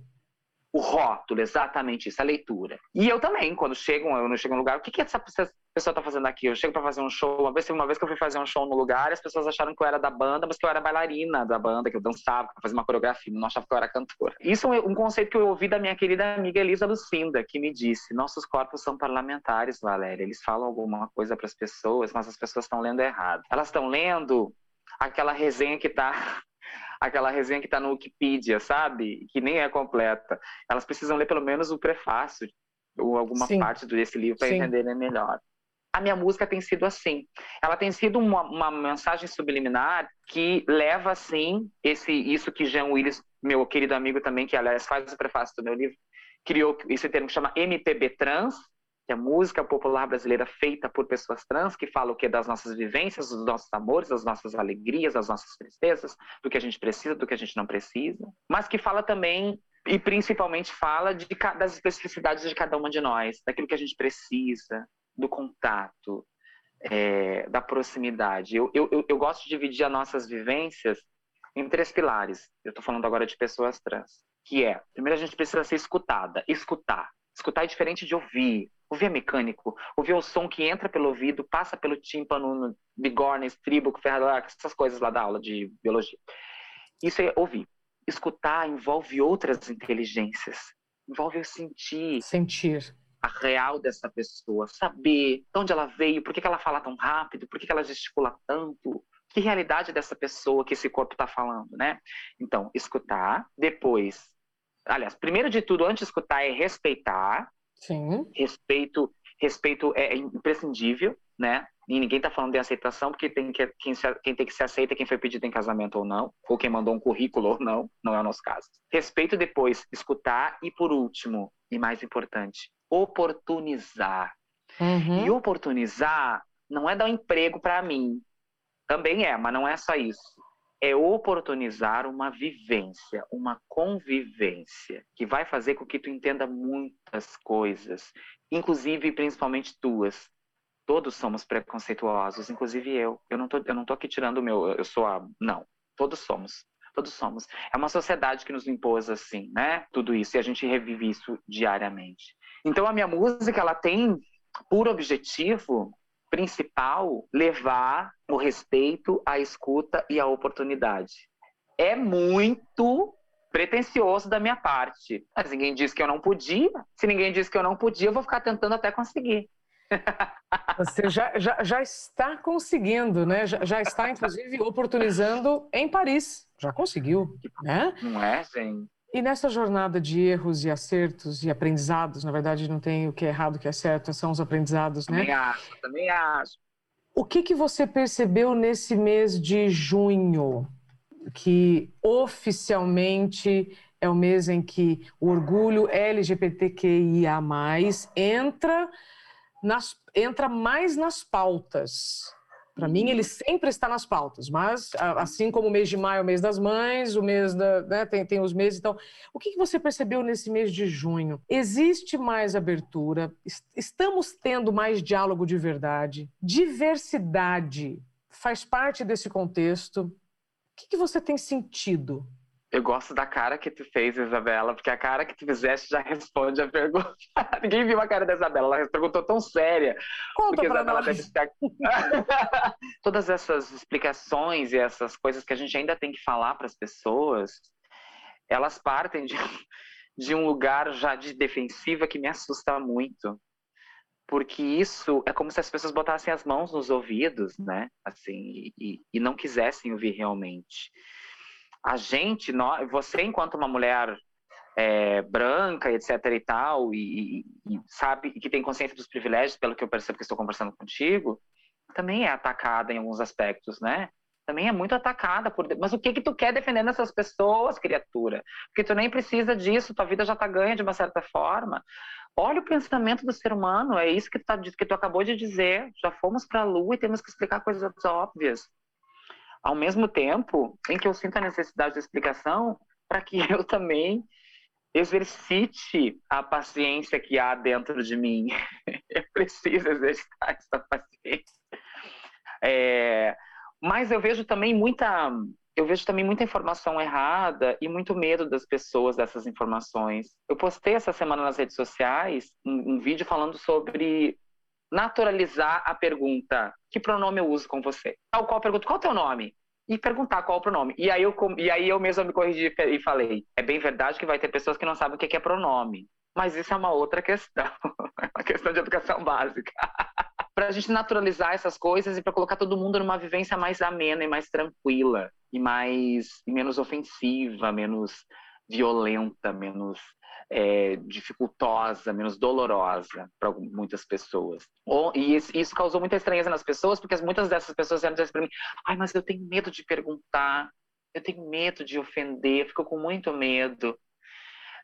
o rótulo, exatamente isso, a leitura. E eu também, quando chego, eu não chego em um lugar, o que, que essa pessoa está fazendo aqui? Eu chego para fazer um show, uma vez, uma vez que eu fui fazer um show no lugar, as pessoas acharam que eu era da banda, mas que eu era bailarina da banda, que eu dançava, que eu fazia uma coreografia, não achava que eu era cantora. Isso é um conceito que eu ouvi da minha querida amiga Elisa Lucinda, que me disse: nossos corpos são parlamentares, Valéria. Eles falam alguma coisa para as pessoas, mas as pessoas estão lendo errado. Elas estão lendo aquela resenha que está aquela resenha que está no Wikipedia, sabe? Que nem é completa. Elas precisam ler pelo menos o prefácio ou alguma Sim. parte desse livro para entenderem melhor. A minha música tem sido assim. Ela tem sido uma, uma mensagem subliminar que leva, assim, esse, isso que Jean Willis, meu querido amigo também, que aliás faz o prefácio do meu livro, criou esse termo que chama MPB Trans, que é música popular brasileira feita por pessoas trans, que fala o que das nossas vivências, dos nossos amores, das nossas alegrias, das nossas tristezas, do que a gente precisa, do que a gente não precisa, mas que fala também e principalmente fala de, das especificidades de cada uma de nós, daquilo que a gente precisa, do contato, é, da proximidade. Eu, eu, eu gosto de dividir as nossas vivências em três pilares. Eu estou falando agora de pessoas trans, que é, primeiro a gente precisa ser escutada, escutar. Escutar é diferente de ouvir. Ouvir é mecânico. Ouvir é o som que entra pelo ouvido, passa pelo tímpano, bigorna, estribo, ferrador, essas coisas lá da aula de biologia. Isso é ouvir. Escutar envolve outras inteligências. Envolve eu sentir. Sentir. A real dessa pessoa. Saber de onde ela veio, por que ela fala tão rápido, por que ela gesticula tanto. Que realidade dessa pessoa que esse corpo está falando, né? Então, escutar. Depois, aliás, primeiro de tudo, antes de escutar, é respeitar. Sim. Respeito, respeito é imprescindível, né? E ninguém está falando de aceitação, porque tem que, quem, se, quem, tem que se aceita é quem foi pedido em casamento ou não, ou quem mandou um currículo ou não, não é o nosso caso. Respeito depois, escutar e por último, e mais importante, oportunizar. Uhum. E oportunizar não é dar um emprego para mim, também é, mas não é só isso é oportunizar uma vivência, uma convivência, que vai fazer com que tu entenda muitas coisas inclusive principalmente tuas. Todos somos preconceituosos, inclusive eu. Eu não tô, eu não tô aqui tirando o meu, eu sou a. Não, todos somos. Todos somos. É uma sociedade que nos impôs assim, né? Tudo isso, e a gente revive isso diariamente. Então a minha música, ela tem por objetivo principal levar o respeito, a escuta e a oportunidade. É muito pretencioso da minha parte. Mas ninguém disse que eu não podia. Se ninguém disse que eu não podia, eu vou ficar tentando até conseguir. Você já, já, já está conseguindo, né? Já, já está, inclusive, oportunizando em Paris. Já conseguiu, né? Não é, gente? E nessa jornada de erros e acertos e aprendizados, na verdade não tem o que é errado, o que é certo, são os aprendizados, né? Também acho, também acho. O que, que você percebeu nesse mês de junho, que oficialmente é o mês em que o orgulho LGBTQIA+, entra, nas, entra mais nas pautas? Para mim, ele sempre está nas pautas, mas assim como o mês de maio é o mês das mães, o mês da. Né, tem, tem os meses. Então, o que, você percebeu nesse mês de junho? Existe mais abertura? Estamos tendo mais diálogo de verdade? Diversidade faz parte desse contexto? O que você tem sentido? Eu gosto da cara que tu fez, Isabela, porque a cara que tu fizeste já responde a pergunta. Ninguém viu a cara da Isabela, ela perguntou tão séria. Conta porque Isabela nós. deve estar... Todas essas explicações e essas coisas que a gente ainda tem que falar para as pessoas, elas partem de, de um lugar já de defensiva que me assusta muito. Porque isso é como se as pessoas botassem as mãos nos ouvidos, né? Assim, e, e não quisessem ouvir realmente a gente, nós, você enquanto uma mulher é, branca, etc e tal, e, e, sabe, e que tem consciência dos privilégios, pelo que eu percebo que estou conversando contigo, também é atacada em alguns aspectos, né? Também é muito atacada por. Mas o que que tu quer defendendo essas pessoas, criatura? Porque tu nem precisa disso, tua vida já tá ganha de uma certa forma. Olha o pensamento do ser humano, é isso que tu, tá, que tu acabou de dizer. Já fomos para a lua e temos que explicar coisas óbvias ao mesmo tempo em que eu sinto a necessidade de explicação para que eu também exercite a paciência que há dentro de mim. eu preciso exercitar essa paciência. É, mas eu vejo também muita eu vejo também muita informação errada e muito medo das pessoas dessas informações. Eu postei essa semana nas redes sociais um, um vídeo falando sobre naturalizar a pergunta: que pronome eu uso com você? Tal qual pergunta: qual é o teu nome? E perguntar qual é o pronome. E aí eu, e aí eu mesmo me corrigi e falei: é bem verdade que vai ter pessoas que não sabem o que é pronome. Mas isso é uma outra questão, uma questão de educação básica. para a gente naturalizar essas coisas e para colocar todo mundo numa vivência mais amena e mais tranquila e mais e menos ofensiva, menos violenta, menos é, dificultosa, menos dolorosa para muitas pessoas. E isso causou muita estranheza nas pessoas, porque muitas dessas pessoas vieram dizer para mim: ai, mas eu tenho medo de perguntar, eu tenho medo de ofender, fico com muito medo.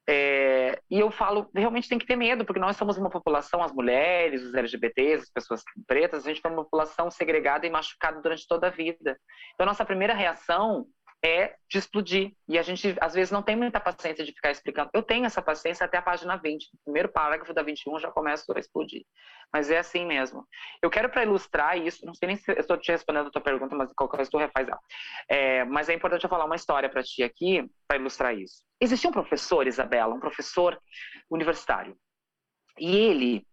É, e eu falo, realmente tem que ter medo, porque nós somos uma população, as mulheres, os LGBTs, as pessoas pretas, a gente é uma população segregada e machucada durante toda a vida. Então, nossa primeira reação é de explodir. E a gente, às vezes, não tem muita paciência de ficar explicando. Eu tenho essa paciência até a página 20. No primeiro parágrafo da 21 já começo a explodir. Mas é assim mesmo. Eu quero, para ilustrar isso, não sei nem se eu estou te respondendo a tua pergunta, mas qualquer coisa tu refaz ela. É, mas é importante eu falar uma história para ti aqui, para ilustrar isso. Existia um professor, Isabela, um professor universitário. E ele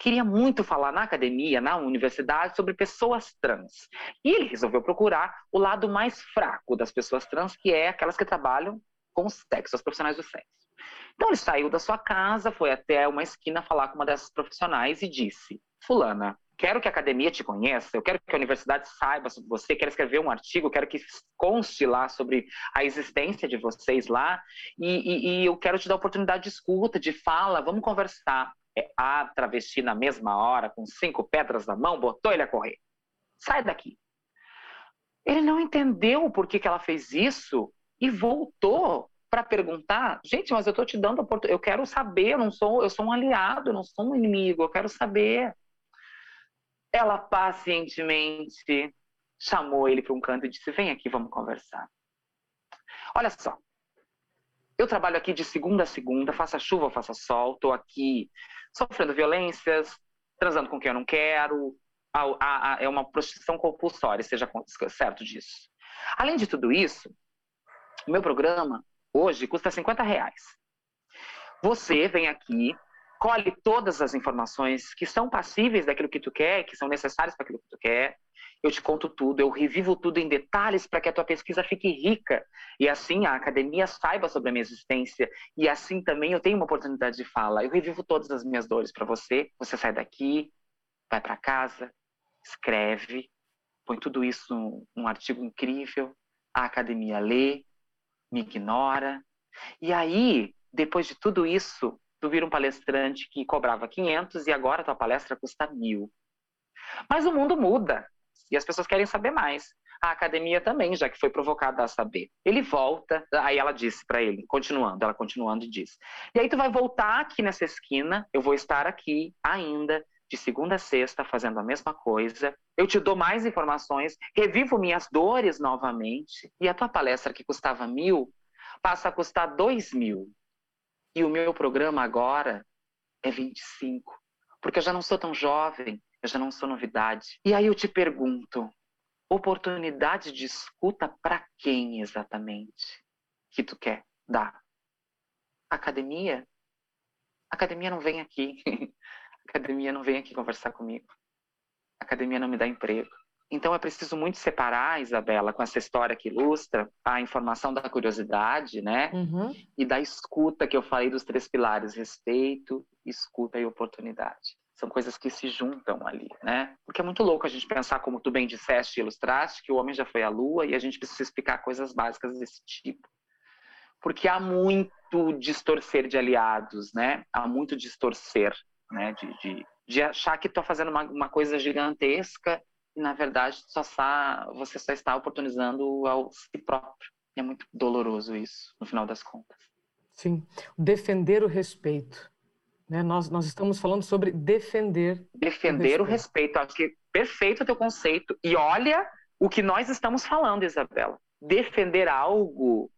queria muito falar na academia, na universidade, sobre pessoas trans. E ele resolveu procurar o lado mais fraco das pessoas trans, que é aquelas que trabalham com o sexo, as profissionais do sexo. Então ele saiu da sua casa, foi até uma esquina falar com uma dessas profissionais e disse: Fulana, quero que a academia te conheça, eu quero que a universidade saiba sobre você, quero escrever um artigo, quero que conste lá sobre a existência de vocês lá, e, e, e eu quero te dar oportunidade de escuta, de fala, vamos conversar. É, a travesti na mesma hora, com cinco pedras na mão, botou ele a correr. Sai daqui. Ele não entendeu por que, que ela fez isso e voltou para perguntar, gente, mas eu estou te dando oportunidade, eu quero saber, eu não sou, eu sou um aliado, eu não sou um inimigo, eu quero saber. Ela pacientemente chamou ele para um canto e disse: "Vem aqui, vamos conversar". Olha só. Eu trabalho aqui de segunda a segunda, faça chuva faça sol, estou aqui sofrendo violências, transando com quem eu não quero, a, a, a, é uma prostituição compulsória, seja certo disso. Além de tudo isso, o meu programa hoje custa 50 reais. Você vem aqui, colhe todas as informações que são passíveis daquilo que tu quer, que são necessárias para aquilo que tu quer. Eu te conto tudo, eu revivo tudo em detalhes para que a tua pesquisa fique rica e assim a academia saiba sobre a minha existência e assim também eu tenho uma oportunidade de fala. Eu revivo todas as minhas dores para você. Você sai daqui, vai para casa, escreve, põe tudo isso num, num artigo incrível. A academia lê, me ignora. E aí, depois de tudo isso, tu vira um palestrante que cobrava 500 e agora tua palestra custa mil. Mas o mundo muda e as pessoas querem saber mais. A academia também, já que foi provocada a saber. Ele volta, aí ela disse para ele, continuando, ela continuando e diz: E aí tu vai voltar aqui nessa esquina, eu vou estar aqui ainda de segunda a sexta fazendo a mesma coisa. Eu te dou mais informações, revivo minhas dores novamente. E a tua palestra que custava mil passa a custar dois mil. E o meu programa agora é 25. Porque eu já não sou tão jovem, eu já não sou novidade. E aí eu te pergunto, oportunidade de escuta para quem exatamente que tu quer dar? Academia? Academia não vem aqui. academia não vem aqui conversar comigo. academia não me dá emprego. Então é preciso muito separar, Isabela, com essa história que ilustra a informação da curiosidade, né? Uhum. E da escuta que eu falei dos três pilares: respeito, escuta e oportunidade. São coisas que se juntam ali, né? Porque é muito louco a gente pensar, como tu bem disseste e ilustraste, que o homem já foi à lua e a gente precisa explicar coisas básicas desse tipo. Porque há muito distorcer de aliados, né? Há muito distorcer, né? De, de, de achar que estou fazendo uma, uma coisa gigantesca e na verdade só está, você só está oportunizando ao si próprio. E é muito doloroso isso, no final das contas. Sim, defender o respeito. Né? Nós, nós estamos falando sobre defender. Defender o respeito. o respeito. Acho que perfeito o teu conceito. E olha o que nós estamos falando, Isabela. Defender algo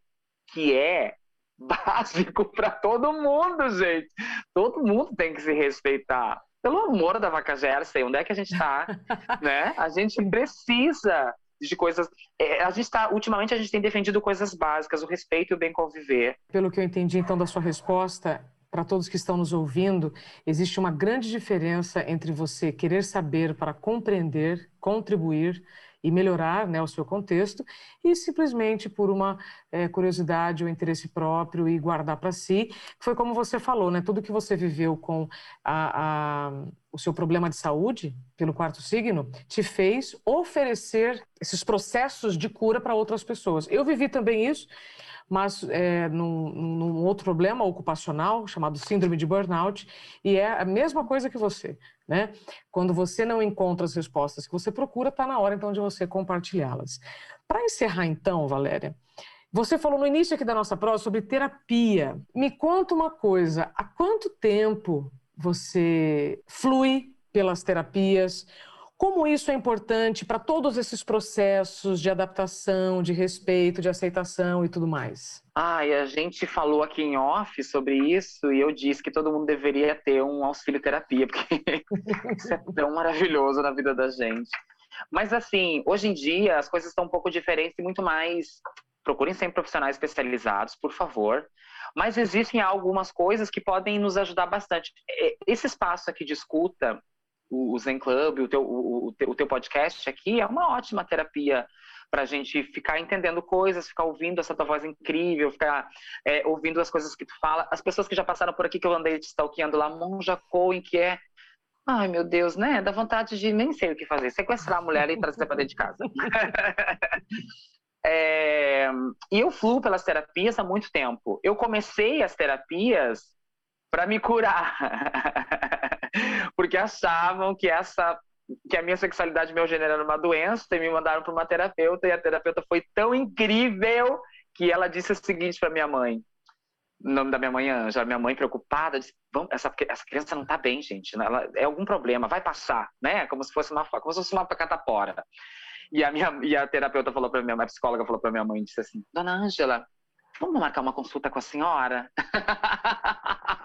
que é básico para todo mundo, gente. Todo mundo tem que se respeitar pelo amor da vaca Jersey, onde é que a gente está? né? A gente precisa de coisas. É, a gente está, ultimamente, a gente tem defendido coisas básicas, o respeito e o bem conviver. Pelo que eu entendi, então, da sua resposta, para todos que estão nos ouvindo, existe uma grande diferença entre você querer saber para compreender, contribuir e melhorar né, o seu contexto, e simplesmente por uma é, curiosidade ou interesse próprio e guardar para si. Foi como você falou, né? Tudo que você viveu com a, a, o seu problema de saúde, pelo quarto signo, te fez oferecer esses processos de cura para outras pessoas. Eu vivi também isso mas é, num, num, outro problema ocupacional chamado síndrome de burnout, e é a mesma coisa que você. Né? Quando você não encontra as respostas que você procura, está na hora então de você compartilhá-las. Para encerrar então, Valéria, você falou no início aqui da nossa prova sobre terapia. Me conta uma coisa, há quanto tempo você flui pelas terapias? Como isso é importante para todos esses processos de adaptação, de respeito, de aceitação e tudo mais? E a gente falou aqui em off sobre isso e eu disse que todo mundo deveria ter um auxílio terapia, porque isso é tão maravilhoso na vida da gente. Mas assim, hoje em dia as coisas estão um pouco diferentes e muito mais. Procurem sempre profissionais especializados, por favor. Mas existem algumas coisas que podem nos ajudar bastante. Esse espaço aqui de escuta o, Zen Club, o teu, o, o, teu, podcast aqui é uma ótima terapia para a gente ficar entendendo coisas, ficar ouvindo essa tua voz incrível, ficar é, ouvindo as coisas que tu fala. As pessoas que já passaram por aqui, que eu andei te stalkeando lá, Monja Coen, que é Ai, meu Deus, né? Dá vontade de nem sei o que fazer. Sequestrar a mulher e trazer para dentro de casa. é... E eu fluo pelas terapias há muito tempo. Eu comecei as terapias para me curar. Porque achavam que essa que a minha sexualidade meu gênero era uma doença e me mandaram para uma terapeuta e a terapeuta foi tão incrível que ela disse o seguinte para minha mãe. O nome da minha mãe Anja, minha mãe preocupada, disse: Vamos, essa, essa criança não está bem, gente. Né? Ela, é algum problema, vai passar, né? Como se fosse uma, como se fosse uma catapora. E a minha e a terapeuta falou para minha, a psicóloga falou para minha mãe, disse assim: Dona Ângela, vamos marcar uma consulta com a senhora?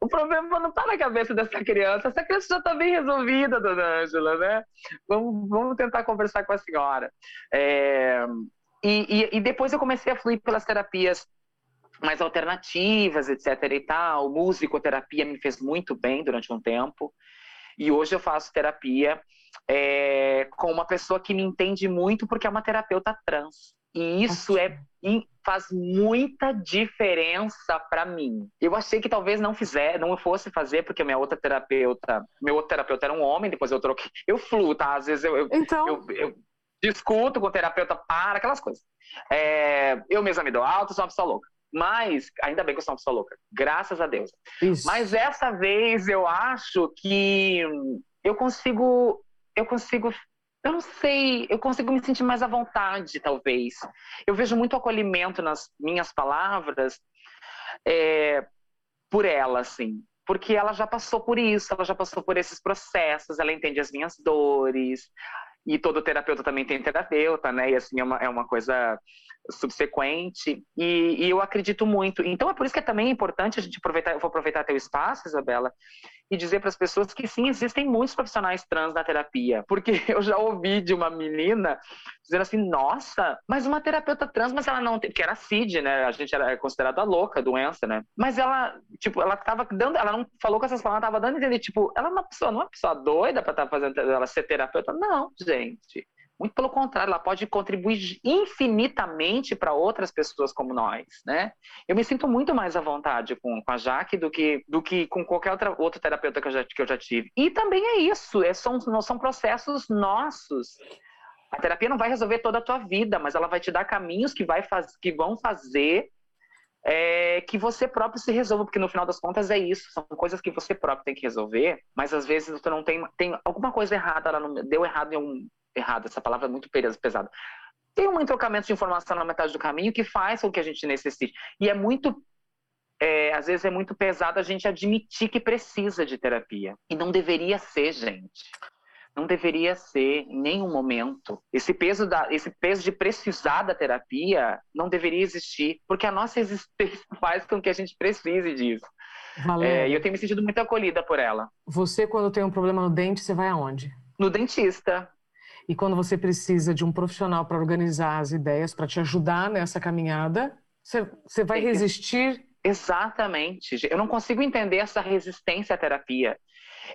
o problema não está na cabeça dessa criança. Essa criança já está bem resolvida, dona Ângela, né? Vamos, vamos tentar conversar com a senhora. É, e, e, e depois eu comecei a fluir pelas terapias mais alternativas, etc. e tal. Musicoterapia me fez muito bem durante um tempo. E hoje eu faço terapia é, com uma pessoa que me entende muito porque é uma terapeuta trans. E isso é faz muita diferença para mim. Eu achei que talvez não fizer, não fosse fazer porque minha outra terapeuta, meu outro terapeuta era um homem, depois eu troquei. Eu fluo, tá? Às vezes eu, eu, então... eu, eu discuto com o terapeuta para aquelas coisas. É, eu mesma me dou alto, sou uma pessoa louca. Mas, ainda bem que eu sou uma pessoa louca. Graças a Deus. Isso. Mas essa vez eu acho que eu consigo. Eu consigo. Eu não sei, eu consigo me sentir mais à vontade, talvez. Eu vejo muito acolhimento nas minhas palavras é, por ela, assim. Porque ela já passou por isso, ela já passou por esses processos, ela entende as minhas dores. E todo terapeuta também tem terapeuta, né? E assim, é uma, é uma coisa subsequente, e, e, eu acredito muito. Então é por isso que é também importante a gente aproveitar, eu vou aproveitar teu espaço, Isabela, e dizer para as pessoas que sim, existem muitos profissionais trans na terapia, porque eu já ouvi de uma menina dizendo assim, nossa, mas uma terapeuta trans, mas ela não tem, que era CID, né, a gente era considerada louca, doença, né, mas ela, tipo, ela tava dando, ela não falou com essas palavras, ela tava dando entender, tipo, ela é uma pessoa, não é uma pessoa doida para estar tá fazendo, ela ser terapeuta, não, gente, muito pelo contrário, ela pode contribuir infinitamente para outras pessoas como nós, né? Eu me sinto muito mais à vontade com, com a Jaque do que, do que com qualquer outra, outro terapeuta que eu, já, que eu já tive. E também é isso, é, são, são processos nossos. A terapia não vai resolver toda a tua vida, mas ela vai te dar caminhos que, vai faz, que vão fazer é, que você próprio se resolva, porque no final das contas é isso, são coisas que você próprio tem que resolver, mas às vezes você não tem, tem alguma coisa errada, ela não, deu errado em um, errado, essa palavra é muito pesada. Tem um entrocamento de informação na metade do caminho que faz com que a gente necessite. E é muito é, às vezes é muito pesado a gente admitir que precisa de terapia. E não deveria ser, gente. Não deveria ser em nenhum momento. Esse peso, da, esse peso de precisar da terapia não deveria existir, porque a nossa existência faz com que a gente precise disso. É, e eu tenho me sentido muito acolhida por ela. Você, quando tem um problema no dente, você vai aonde? No dentista. E quando você precisa de um profissional para organizar as ideias, para te ajudar nessa caminhada, você, vai resistir? Exatamente. Eu não consigo entender essa resistência à terapia.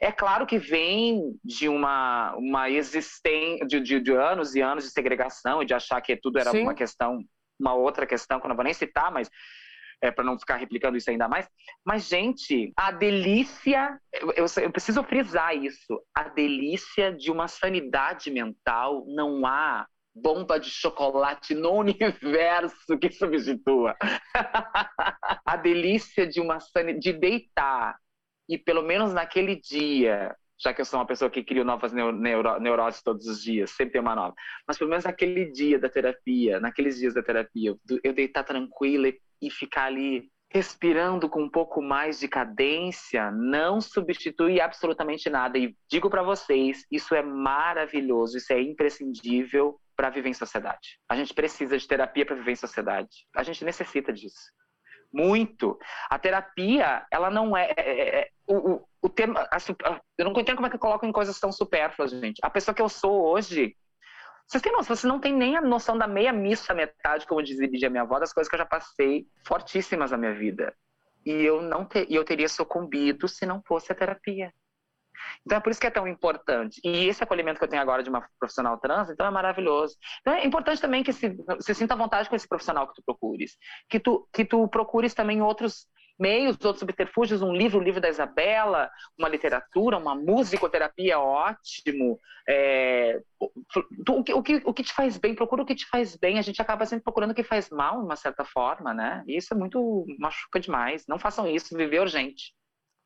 É claro que vem de uma, uma existência, de, de, de, anos e anos de segregação e de achar que tudo era Sim. uma questão, uma outra questão, que eu não vou nem citar, mas é, para não ficar replicando isso ainda mais. Mas, gente, a delícia, eu, eu, eu, preciso frisar isso, a delícia de uma sanidade mental não há bomba de chocolate no universo que substitua. a delícia de uma sanidade, de deitar e pelo menos naquele dia já que eu sou uma pessoa que cria novas neuro, neuro, neuroses todos os dias, sempre tem uma nova. Mas pelo menos naquele dia da terapia, naqueles dias da terapia, eu deitar tranquila e, e ficar ali respirando com um pouco mais de cadência, não substitui absolutamente nada. E digo para vocês, isso é maravilhoso, isso é imprescindível para viver em sociedade. A gente precisa de terapia para viver em sociedade. A gente necessita disso muito. A terapia, ela não é. é, é, é o, o, o tema. A, eu não entendo como é que eu coloco em coisas tão supérfluas, gente. A pessoa que eu sou hoje. Vocês têm noção, vocês não têm nem a noção da meia missa metade, como dizia minha avó, das coisas que eu já passei fortíssimas na minha vida. E eu não ter, e eu teria sucumbido se não fosse a terapia. Então é por isso que é tão importante. E esse acolhimento que eu tenho agora de uma profissional trans, então é maravilhoso. Então é importante também que se, se sinta à vontade com esse profissional que tu procures. Que tu, que tu procures também outros meios, outros subterfúgios, um livro, o livro da Isabela, uma literatura, uma musicoterapia ótimo. É, o, que, o, que, o que te faz bem, procura o que te faz bem. A gente acaba sempre procurando o que faz mal, de uma certa forma, né? E isso é muito machuca demais. Não façam isso, viver urgente.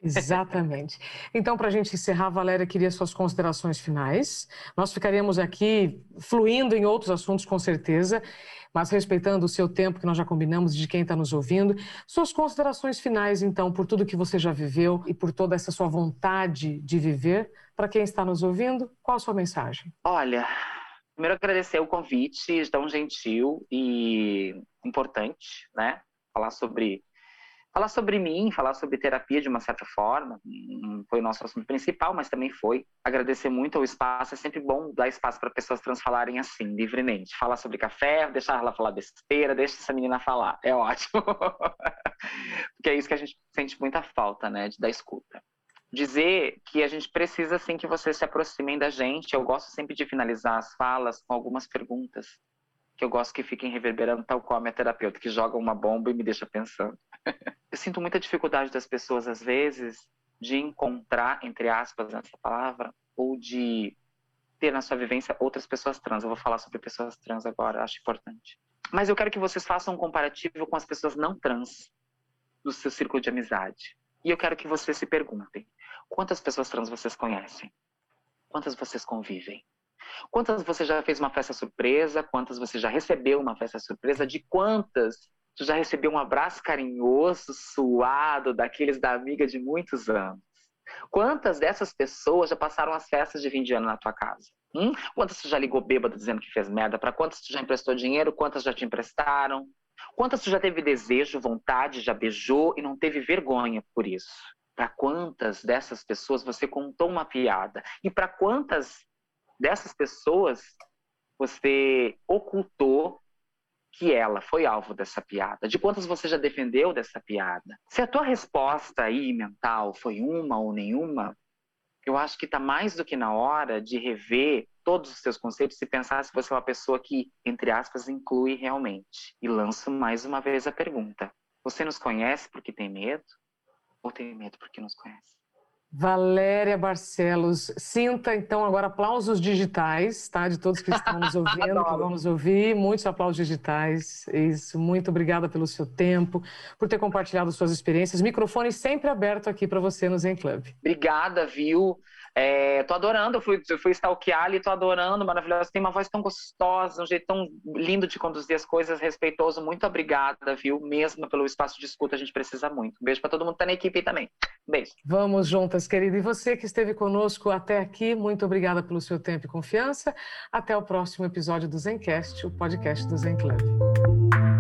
Exatamente. Então, para a gente encerrar, Valéria, queria suas considerações finais. Nós ficaríamos aqui fluindo em outros assuntos, com certeza, mas respeitando o seu tempo, que nós já combinamos, de quem está nos ouvindo. Suas considerações finais, então, por tudo que você já viveu e por toda essa sua vontade de viver, para quem está nos ouvindo, qual a sua mensagem? Olha, primeiro agradecer o convite, tão gentil, e importante, né? Falar sobre falar sobre mim, falar sobre terapia de uma certa forma, não foi o nosso assunto principal, mas também foi. Agradecer muito ao espaço, é sempre bom dar espaço para pessoas trans falarem assim, livremente. Falar sobre café, deixar ela falar besteira, deixa essa menina falar, é ótimo. Porque é isso que a gente sente muita falta, né, de, da escuta. Dizer que a gente precisa, sim, que vocês se aproximem da gente. Eu gosto sempre de finalizar as falas com algumas perguntas que eu gosto que fiquem reverberando tal qual a minha terapeuta, que joga uma bomba e me deixa pensando. eu sinto muita dificuldade das pessoas, às vezes, de encontrar, entre aspas, essa palavra, ou de ter na sua vivência outras pessoas trans. Eu vou falar sobre pessoas trans agora, acho importante. Mas eu quero que vocês façam um comparativo com as pessoas não trans do seu círculo de amizade. E eu quero que vocês se perguntem: quantas pessoas trans vocês conhecem? Quantas vocês convivem? Quantas você já fez uma festa surpresa? Quantas você já recebeu uma festa surpresa? De quantas você já recebeu um abraço carinhoso, suado, daqueles da amiga de muitos anos? Quantas dessas pessoas já passaram as festas de fim de ano na tua casa? Hum? Quantas você já ligou bêbado dizendo que fez merda? Para quantas você já emprestou dinheiro? Quantas já te emprestaram? Quantas você já teve desejo, vontade, já beijou e não teve vergonha por isso? Para quantas dessas pessoas você contou uma piada? E para quantas dessas pessoas você ocultou que ela foi alvo dessa piada? De quantas você já defendeu dessa piada? Se a tua resposta aí mental foi uma ou nenhuma, eu acho que está mais do que na hora de rever todos os seus conceitos e pensar se você é uma pessoa que, entre aspas, inclui realmente. E lanço mais uma vez a pergunta: você nos conhece porque tem medo? Ou tem medo porque nos conhece? Valéria Barcelos, sinta então agora aplausos digitais, tá? De todos que estão nos ouvindo, que vão nos ouvir, muitos aplausos digitais. Isso, muito obrigada pelo seu tempo, por ter compartilhado suas experiências. Microfone sempre aberto aqui para você no Zen Club. Obrigada, viu? É, tô adorando, eu fui, eu fui stalkear ali, tô adorando, maravilhosa. Tem uma voz tão gostosa, um jeito tão lindo de conduzir as coisas, respeitoso. Muito obrigada, viu? Mesmo pelo espaço de escuta, a gente precisa muito. Beijo para todo mundo que tá na equipe aí também. Beijo. Vamos juntas, querida. E você que esteve conosco até aqui, muito obrigada pelo seu tempo e confiança. Até o próximo episódio do Zencast, o podcast do Zen Club.